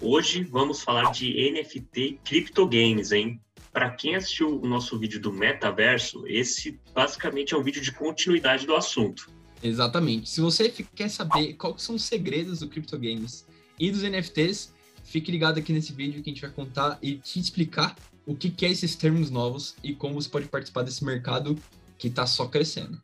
Hoje vamos falar de NFT Games, hein? Para quem assistiu o nosso vídeo do metaverso, esse basicamente é um vídeo de continuidade do assunto. Exatamente. Se você quer saber quais são os segredos do Games e dos NFTs, fique ligado aqui nesse vídeo que a gente vai contar e te explicar o que, que é esses termos novos e como você pode participar desse mercado que está só crescendo.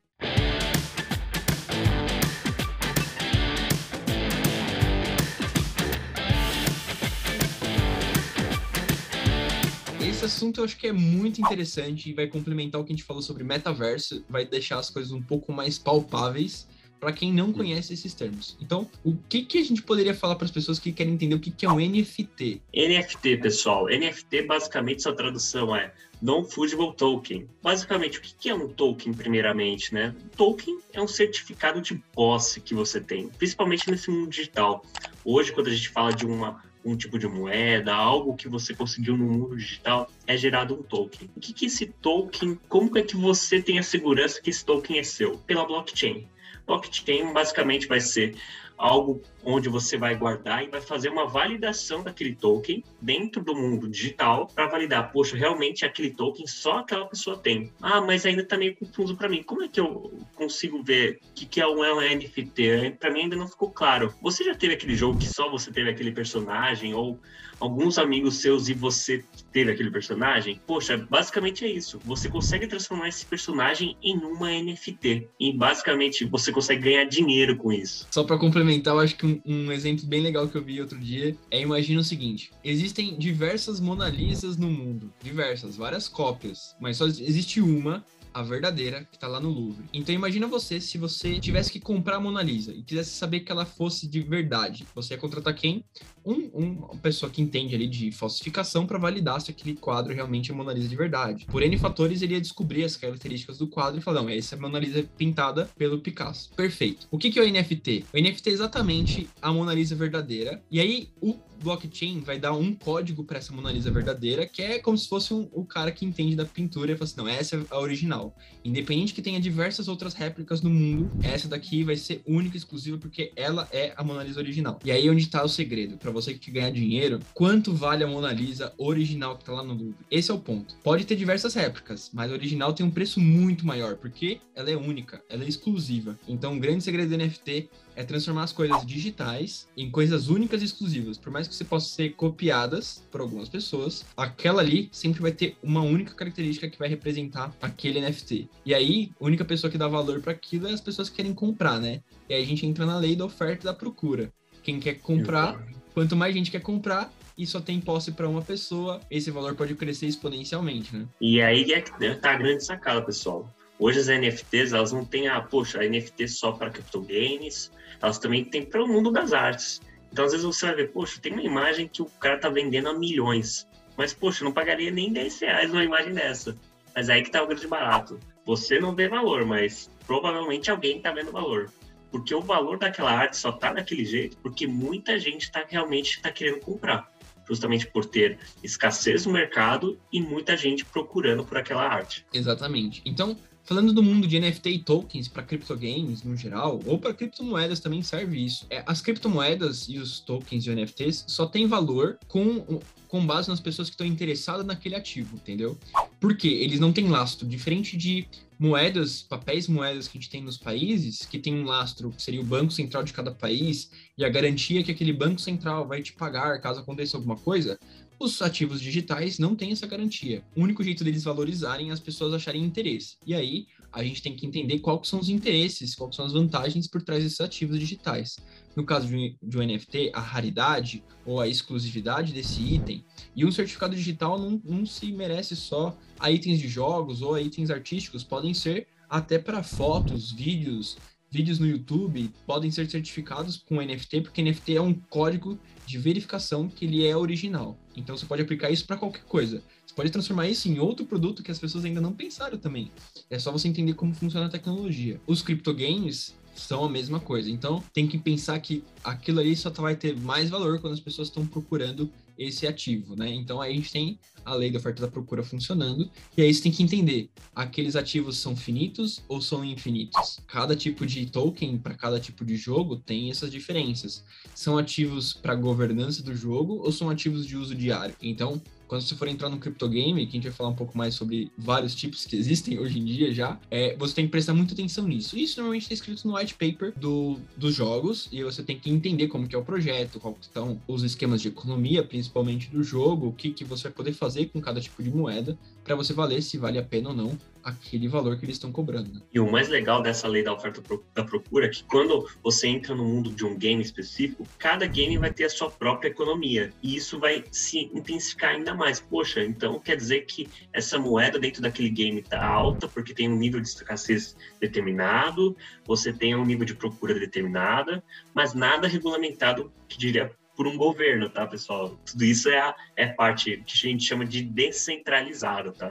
Esse assunto eu acho que é muito interessante e vai complementar o que a gente falou sobre metaverso, vai deixar as coisas um pouco mais palpáveis para quem não conhece esses termos. Então, o que, que a gente poderia falar para as pessoas que querem entender o que, que é um NFT? NFT, pessoal. NFT, basicamente, sua tradução é Non-Fungible Token. Basicamente, o que é um token, primeiramente, né? Token é um certificado de posse que você tem, principalmente nesse mundo digital. Hoje, quando a gente fala de uma um tipo de moeda, algo que você conseguiu no mundo digital, é gerado um token. O que, que esse token, como é que você tem a segurança que esse token é seu? Pela blockchain. Blockchain basicamente vai ser algo onde você vai guardar e vai fazer uma validação daquele token dentro do mundo digital para validar, poxa, realmente aquele token só aquela pessoa tem. Ah, mas ainda está meio confuso para mim. Como é que eu consigo ver o que, que é um NFT? Para mim ainda não ficou claro. Você já teve aquele jogo que só você teve aquele personagem ou alguns amigos seus e você teve aquele personagem? Poxa, basicamente é isso. Você consegue transformar esse personagem em uma NFT e basicamente você consegue ganhar dinheiro com isso. Só para complementar, eu acho que um, um, exemplo bem legal que eu vi outro dia é imagina o seguinte: existem diversas Mona Lisas no mundo, diversas, várias cópias, mas só existe uma a verdadeira, que tá lá no Louvre. Então imagina você se você tivesse que comprar a Mona Lisa e quisesse saber que ela fosse de verdade. Você ia contratar quem? Um, um uma pessoa que entende ali de falsificação para validar se aquele quadro realmente é Mona Lisa de verdade. Por N fatores, ele ia descobrir as características do quadro e falar, não, essa é a Mona Lisa pintada pelo Picasso. Perfeito. O que, que é o NFT? O NFT é exatamente a Mona Lisa verdadeira. E aí, o blockchain vai dar um código para essa Mona Lisa verdadeira, que é como se fosse um, o cara que entende da pintura e fala assim, não, essa é a original. Independente que tenha diversas outras réplicas no mundo, essa daqui vai ser única e exclusiva porque ela é a Mona Lisa original. E aí onde está o segredo, para você que ganhar dinheiro, quanto vale a Mona Lisa original que tá lá no Louvre? Esse é o ponto. Pode ter diversas réplicas, mas a original tem um preço muito maior, porque ela é única, ela é exclusiva. Então, o grande segredo do NFT é transformar as coisas digitais em coisas únicas e exclusivas. Por mais que você possa ser copiadas por algumas pessoas, aquela ali sempre vai ter uma única característica que vai representar aquele NFT. E aí, a única pessoa que dá valor para aquilo é as pessoas que querem comprar, né? E aí a gente entra na lei da oferta e da procura. Quem quer comprar, quanto mais gente quer comprar, e só tem posse para uma pessoa, esse valor pode crescer exponencialmente, né? E aí é que tá a grande sacada, pessoal. Hoje as NFTs, elas não têm a, poxa, a NFT só para games elas também têm para o mundo das artes. Então, às vezes você vai ver, poxa, tem uma imagem que o cara tá vendendo a milhões. Mas, poxa, não pagaria nem 10 reais numa imagem dessa. Mas aí que tá o grande barato. Você não vê valor, mas provavelmente alguém tá vendo valor. Porque o valor daquela arte só tá daquele jeito porque muita gente tá realmente tá querendo comprar. Justamente por ter escassez no mercado e muita gente procurando por aquela arte. Exatamente. Então, Falando do mundo de NFT e tokens para criptogames no geral, ou para criptomoedas também serve isso. É, as criptomoedas e os tokens de NFTs só têm valor com, com base nas pessoas que estão interessadas naquele ativo, entendeu? Porque eles não têm lastro, diferente de moedas, papéis moedas que a gente tem nos países, que tem um lastro que seria o banco central de cada país e a garantia que aquele banco central vai te pagar caso aconteça alguma coisa, os ativos digitais não têm essa garantia. O único jeito deles valorizarem é as pessoas acharem interesse. E aí, a gente tem que entender quais são os interesses, quais são as vantagens por trás desses ativos digitais. No caso de um, NFT, a raridade ou a exclusividade desse item. E um certificado digital não, não se merece só a itens de jogos ou a itens artísticos, podem ser até para fotos, vídeos, vídeos no YouTube podem ser certificados com NFT, porque NFT é um código de verificação que ele é original. Então você pode aplicar isso para qualquer coisa. Você pode transformar isso em outro produto que as pessoas ainda não pensaram também. É só você entender como funciona a tecnologia. Os criptogames são a mesma coisa. Então, tem que pensar que aquilo ali só vai ter mais valor quando as pessoas estão procurando esse ativo, né? Então aí a gente tem a lei da oferta e da procura funcionando, e aí você tem que entender, aqueles ativos são finitos ou são infinitos? Cada tipo de token para cada tipo de jogo tem essas diferenças. São ativos para governança do jogo ou são ativos de uso diário? Então, quando você for entrar no criptogame, que a gente vai falar um pouco mais sobre vários tipos que existem hoje em dia já, é, você tem que prestar muita atenção nisso. Isso normalmente está escrito no white paper do, dos jogos, e você tem que entender como que é o projeto, quais estão os esquemas de economia, principalmente do jogo, o que, que você vai poder fazer com cada tipo de moeda, para você valer se vale a pena ou não aquele valor que eles estão cobrando. Né? E o mais legal dessa lei da oferta da procura é que quando você entra no mundo de um game específico, cada game vai ter a sua própria economia. E isso vai se intensificar ainda mais. Poxa, então quer dizer que essa moeda dentro daquele game está alta porque tem um nível de escassez determinado, você tem um nível de procura determinada, mas nada regulamentado que diria por um governo, tá, pessoal? Tudo isso é a é parte que a gente chama de descentralizado, tá?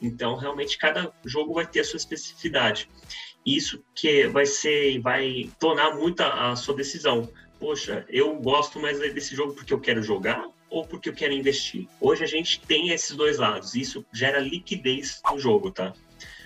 Então, realmente, cada jogo vai ter a sua especificidade. Isso que vai ser, vai tornar muito a, a sua decisão. Poxa, eu gosto mais desse jogo porque eu quero jogar ou porque eu quero investir. Hoje a gente tem esses dois lados. Isso gera liquidez no jogo, tá?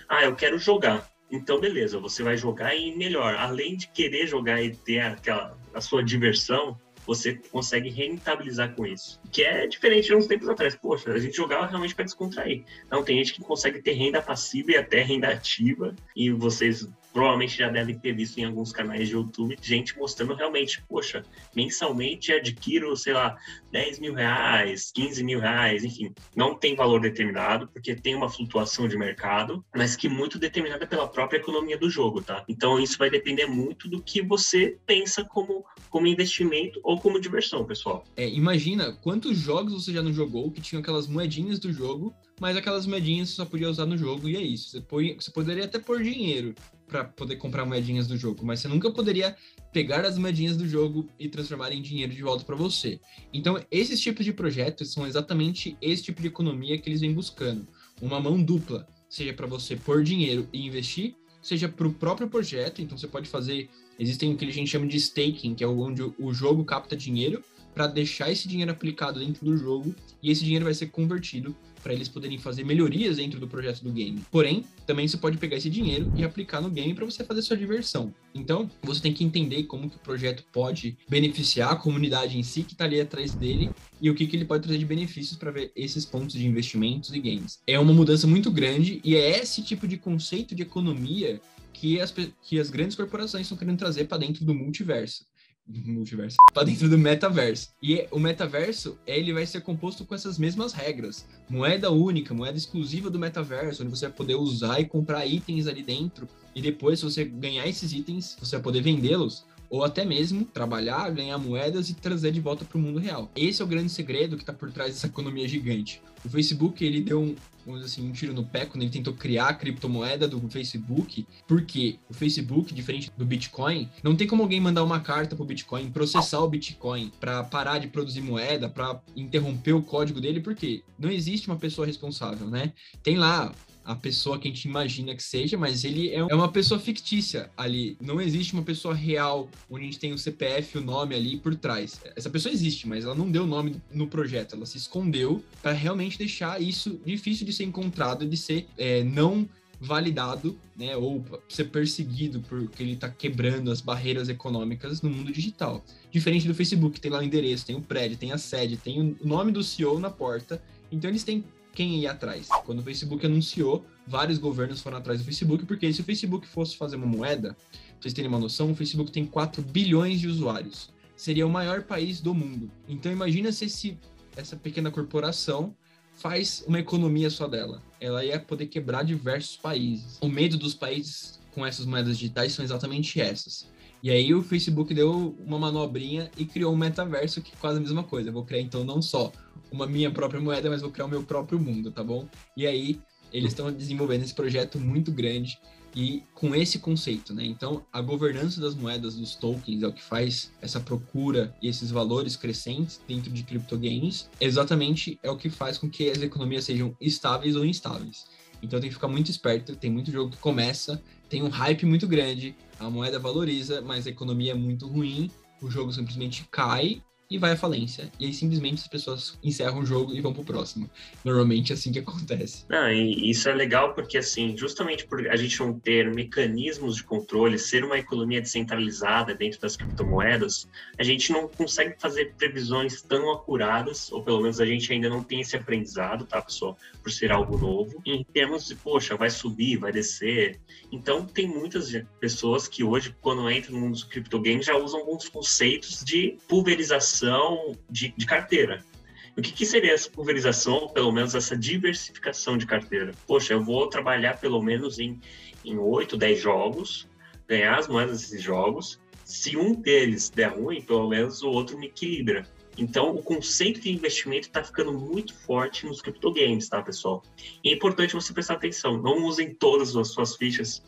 Ah, eu quero jogar. Então, beleza, você vai jogar e melhor. Além de querer jogar e ter aquela a sua diversão, você consegue rentabilizar com isso. Que é diferente de uns tempos atrás. Poxa, a gente jogava realmente para descontrair. Não, tem gente que consegue ter renda passiva e até renda ativa, e vocês provavelmente já devem ter visto em alguns canais de YouTube gente mostrando realmente, poxa, mensalmente adquiro, sei lá, 10 mil reais, 15 mil reais, enfim, não tem valor determinado, porque tem uma flutuação de mercado, mas que muito determinada pela própria economia do jogo, tá? Então isso vai depender muito do que você pensa como, como investimento ou como diversão, pessoal. É, imagina quantos jogos você já não jogou que tinham aquelas moedinhas do jogo, mas aquelas moedinhas você só podia usar no jogo e é isso. Você, põe, você poderia até pôr dinheiro, para poder comprar moedinhas do jogo, mas você nunca poderia pegar as moedinhas do jogo e transformar em dinheiro de volta para você. Então, esses tipos de projetos são exatamente esse tipo de economia que eles vêm buscando. Uma mão dupla, seja para você pôr dinheiro e investir, seja para o próprio projeto. Então, você pode fazer. Existem o que a gente chama de staking, que é onde o jogo capta dinheiro para deixar esse dinheiro aplicado dentro do jogo e esse dinheiro vai ser convertido para eles poderem fazer melhorias dentro do projeto do game. Porém, também você pode pegar esse dinheiro e aplicar no game para você fazer sua diversão. Então, você tem que entender como que o projeto pode beneficiar a comunidade em si que está ali atrás dele e o que, que ele pode trazer de benefícios para ver esses pontos de investimentos e games. É uma mudança muito grande e é esse tipo de conceito de economia que as, que as grandes corporações estão querendo trazer para dentro do multiverso multiverso, para dentro do metaverso. E o metaverso, ele vai ser composto com essas mesmas regras. Moeda única, moeda exclusiva do metaverso, onde você vai poder usar e comprar itens ali dentro. E depois, se você ganhar esses itens, você vai poder vendê-los ou até mesmo trabalhar, ganhar moedas e trazer de volta para o mundo real. Esse é o grande segredo que está por trás dessa economia gigante. O Facebook ele deu um, vamos assim, um tiro no pé quando ele tentou criar a criptomoeda do Facebook, porque o Facebook, diferente do Bitcoin, não tem como alguém mandar uma carta para o Bitcoin, processar o Bitcoin para parar de produzir moeda, para interromper o código dele, porque não existe uma pessoa responsável, né? Tem lá a pessoa que a gente imagina que seja, mas ele é, é uma pessoa fictícia ali. Não existe uma pessoa real onde a gente tem o CPF, o nome ali por trás. Essa pessoa existe, mas ela não deu o nome no projeto, ela se escondeu para realmente deixar isso difícil de ser encontrado, de ser é, não validado, né, ou ser perseguido porque ele está quebrando as barreiras econômicas no mundo digital. Diferente do Facebook, tem lá o endereço, tem o prédio, tem a sede, tem o nome do CEO na porta. Então eles têm quem ia atrás. Quando o Facebook anunciou, vários governos foram atrás do Facebook, porque se o Facebook fosse fazer uma moeda, pra vocês terem uma noção, o Facebook tem 4 bilhões de usuários. Seria o maior país do mundo. Então imagina se esse, essa pequena corporação faz uma economia só dela. Ela ia poder quebrar diversos países. O medo dos países com essas moedas digitais são exatamente essas. E aí o Facebook deu uma manobrinha e criou um metaverso que é quase a mesma coisa. Eu vou criar então não só uma minha própria moeda, mas vou criar o meu próprio mundo, tá bom? E aí eles estão desenvolvendo esse projeto muito grande e com esse conceito, né? Então, a governança das moedas, dos tokens, é o que faz essa procura e esses valores crescentes dentro de criptogames, exatamente é o que faz com que as economias sejam estáveis ou instáveis. Então, tem que ficar muito esperto, tem muito jogo que começa tem um hype muito grande, a moeda valoriza, mas a economia é muito ruim, o jogo simplesmente cai e vai à falência. E aí simplesmente as pessoas encerram o jogo e vão pro próximo. Normalmente é assim que acontece. Não, e isso é legal porque, assim, justamente por a gente não ter mecanismos de controle, ser uma economia descentralizada dentro das criptomoedas, a gente não consegue fazer previsões tão acuradas, ou pelo menos a gente ainda não tem esse aprendizado, tá, pessoal? Por ser algo novo, em termos de, poxa, vai subir, vai descer. Então, tem muitas pessoas que hoje, quando entram no mundo dos criptogames, já usam alguns conceitos de pulverização pulverização de, de carteira. O que, que, seria essa pulverização, pelo menos essa diversificação de carteira? Poxa, eu vou trabalhar pelo menos em, em 8, 10 jogos, ganhar as moedas desses jogos. Se um deles der ruim, pelo menos o outro me equilibra. Então, o conceito de investimento está ficando muito forte nos criptogames, tá, pessoal? E é importante você prestar atenção. Não usem todas as suas fichas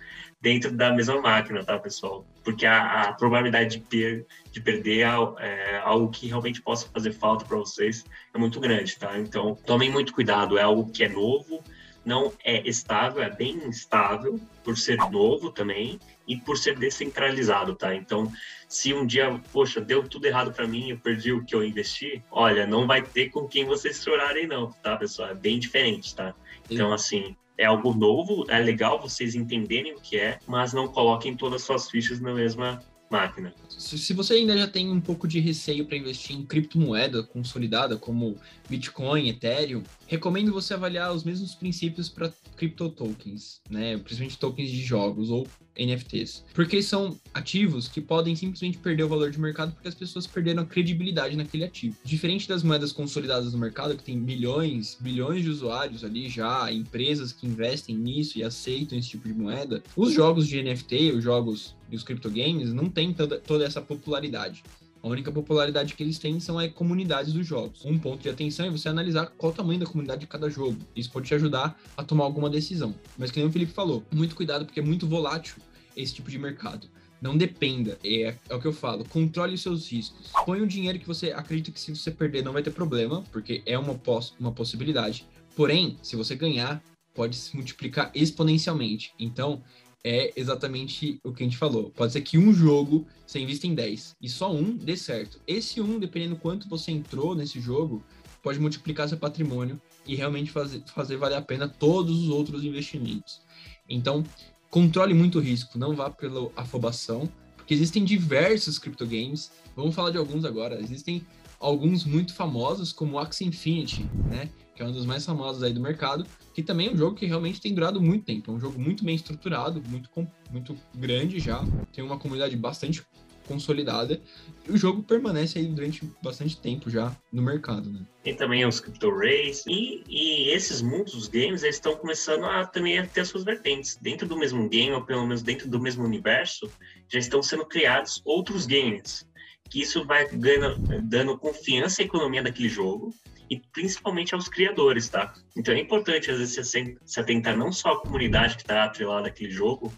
dentro da mesma máquina, tá, pessoal? Porque a, a probabilidade de, per, de perder é, algo que realmente possa fazer falta para vocês é muito grande, tá? Então, tomem muito cuidado. É algo que é novo, não é estável, é bem instável por ser novo também e por ser descentralizado, tá? Então, se um dia, poxa, deu tudo errado para mim, eu perdi o que eu investi, olha, não vai ter com quem vocês chorarem não, tá, pessoal? É bem diferente, tá? Então, assim, é algo novo, é legal vocês entenderem o que é, mas não coloquem todas as suas fichas na mesma máquina. Se você ainda já tem um pouco de receio para investir em criptomoeda consolidada, como Bitcoin, Ethereum, recomendo você avaliar os mesmos princípios para cripto tokens, né? Principalmente tokens de jogos ou NFTs. Porque são ativos que podem simplesmente perder o valor de mercado porque as pessoas perderam a credibilidade naquele ativo. Diferente das moedas consolidadas no mercado, que tem milhões, bilhões de usuários ali já, empresas que investem nisso e aceitam esse tipo de moeda, os jogos de NFT, os jogos e os criptogames não têm toda, toda essa popularidade. A única popularidade que eles têm são as comunidades dos jogos. Um ponto de atenção é você analisar qual o tamanho da comunidade de cada jogo. Isso pode te ajudar a tomar alguma decisão. Mas nem o Felipe falou, muito cuidado porque é muito volátil esse tipo de mercado. Não dependa, é, é o que eu falo, controle os seus riscos. Põe o dinheiro que você acredita que se você perder não vai ter problema, porque é uma, poss uma possibilidade. Porém, se você ganhar, pode se multiplicar exponencialmente. Então, é exatamente o que a gente falou. Pode ser que um jogo você invista em 10 e só um dê certo. Esse um, dependendo quanto você entrou nesse jogo, pode multiplicar seu patrimônio e realmente fazer, fazer valer a pena todos os outros investimentos. Então, controle muito o risco, não vá pela afobação, porque existem diversos criptogames. Vamos falar de alguns agora. Existem alguns muito famosos, como o Axie Infinity, né? Que é um dos mais famosos aí do mercado, que também é um jogo que realmente tem durado muito tempo. É um jogo muito bem estruturado, muito, muito grande já, tem uma comunidade bastante consolidada e o jogo permanece aí durante bastante tempo já no mercado, né? Tem também os Crypto Race e, e esses mundos dos games eles estão começando a também a ter suas vertentes. Dentro do mesmo game, ou pelo menos dentro do mesmo universo, já estão sendo criados outros games. Que isso vai dando confiança à economia daquele jogo e principalmente aos criadores, tá? Então é importante, às vezes, se atentar não só à comunidade que está atrelada àquele jogo,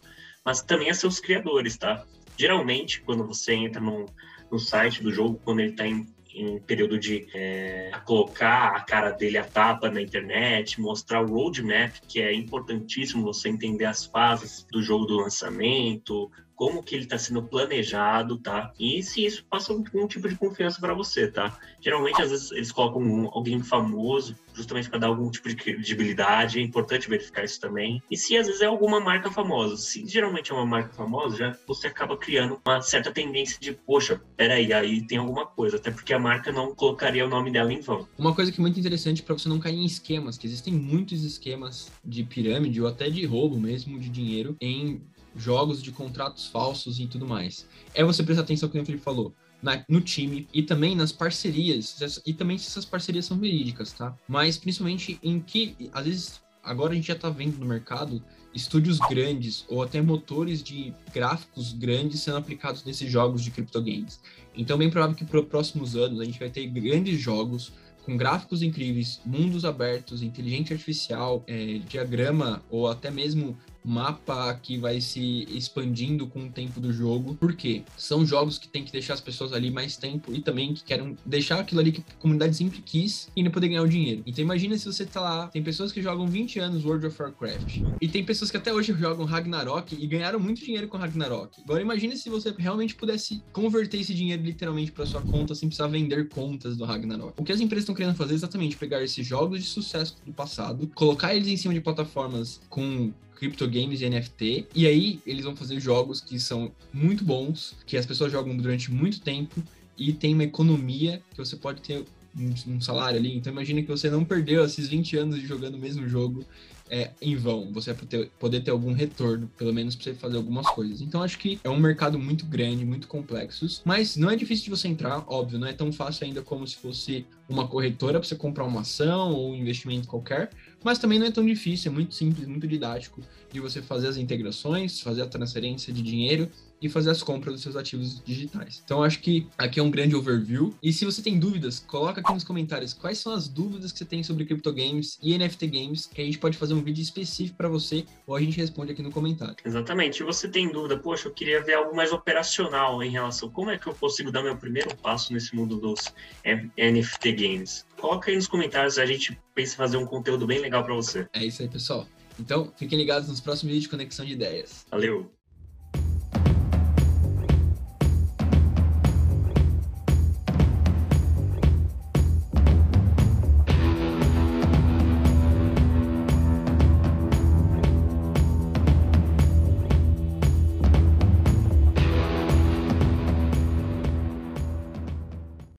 mas também a seus criadores, tá? Geralmente, quando você entra no, no site do jogo, quando ele está em, em, período de é, colocar a cara dele a tapa na internet, mostrar o roadmap, que é importantíssimo você entender as fases do jogo do lançamento, como que ele está sendo planejado, tá? E se isso passa algum tipo de confiança para você, tá? Geralmente, às vezes, eles colocam um, alguém famoso, justamente para dar algum tipo de credibilidade, é importante verificar isso também. E se às vezes é alguma marca famosa, se geralmente é uma marca famosa, já você acaba criando uma certa tendência de, poxa, peraí, aí tem alguma coisa, até porque a marca não colocaria o nome dela em vão. Uma coisa que é muito interessante para você não cair em esquemas, que existem muitos esquemas de pirâmide ou até de roubo mesmo de dinheiro em jogos de contratos falsos e tudo mais. É você prestar atenção, como o Felipe falou, na, no time e também nas parcerias, e também se essas parcerias são verídicas, tá? Mas principalmente em que, às vezes, agora a gente já tá vendo no mercado estúdios grandes ou até motores de gráficos grandes sendo aplicados nesses jogos de criptogames. Então, bem provável que para os próximos anos a gente vai ter grandes jogos com gráficos incríveis, mundos abertos, inteligência artificial, é, diagrama ou até mesmo mapa que vai se expandindo com o tempo do jogo. Por quê? São jogos que tem que deixar as pessoas ali mais tempo e também que querem deixar aquilo ali que a comunidade sempre quis e ainda poder ganhar o dinheiro. Então imagina se você tá lá, tem pessoas que jogam 20 anos World of Warcraft e tem pessoas que até hoje jogam Ragnarok e ganharam muito dinheiro com Ragnarok. Agora imagine se você realmente pudesse converter esse dinheiro literalmente para sua conta sem precisar vender contas do Ragnarok. O que as empresas estão querendo fazer é exatamente pegar esses jogos de sucesso do passado, colocar eles em cima de plataformas com criptogames e NFT. E aí eles vão fazer jogos que são muito bons, que as pessoas jogam durante muito tempo e tem uma economia que você pode ter um, salário ali. Então imagina que você não perdeu esses 20 anos jogando o mesmo jogo é, em vão. Você vai ter, poder ter algum retorno, pelo menos para você fazer algumas coisas. Então acho que é um mercado muito grande, muito complexo, mas não é difícil de você entrar, óbvio, não é tão fácil ainda como se fosse uma corretora para você comprar uma ação ou um investimento qualquer, mas também não é tão difícil, é muito simples, muito didático de você fazer as integrações, fazer a transferência de dinheiro e fazer as compras dos seus ativos digitais. Então acho que aqui é um grande overview. E se você tem dúvidas, coloca aqui nos comentários quais são as dúvidas que você tem sobre games e NFT games, que a gente pode fazer um vídeo específico para você ou a gente responde aqui no comentário. Exatamente. Se você tem dúvida, poxa, eu queria ver algo mais operacional em relação a como é que eu consigo dar meu primeiro passo nesse mundo dos NFT games. Coloca aí nos comentários, a gente pensa em fazer um conteúdo bem legal para você. É isso aí, pessoal. Então, fiquem ligados nos próximos vídeos de Conexão de Ideias. Valeu!